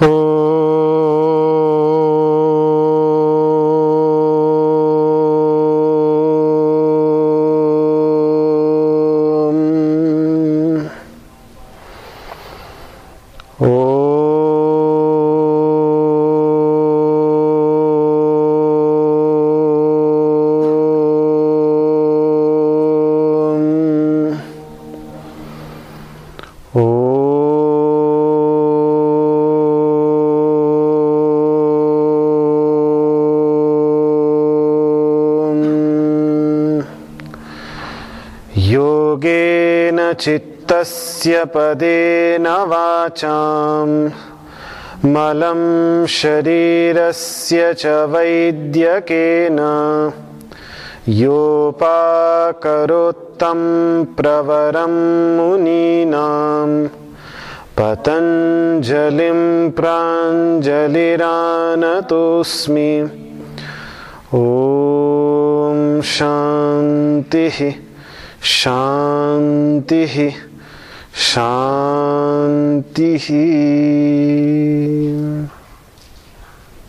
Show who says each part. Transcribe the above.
Speaker 1: Oh. योगेन चित्तस्य पदेन वाचां मलं शरीरस्य च वैद्यकेन। योपाकरोत्तं प्रवरं मुनीनां पतञ्जलिं प्राञ्जलिरानतोऽस्मि। ॐ शान्तिः शांति शांति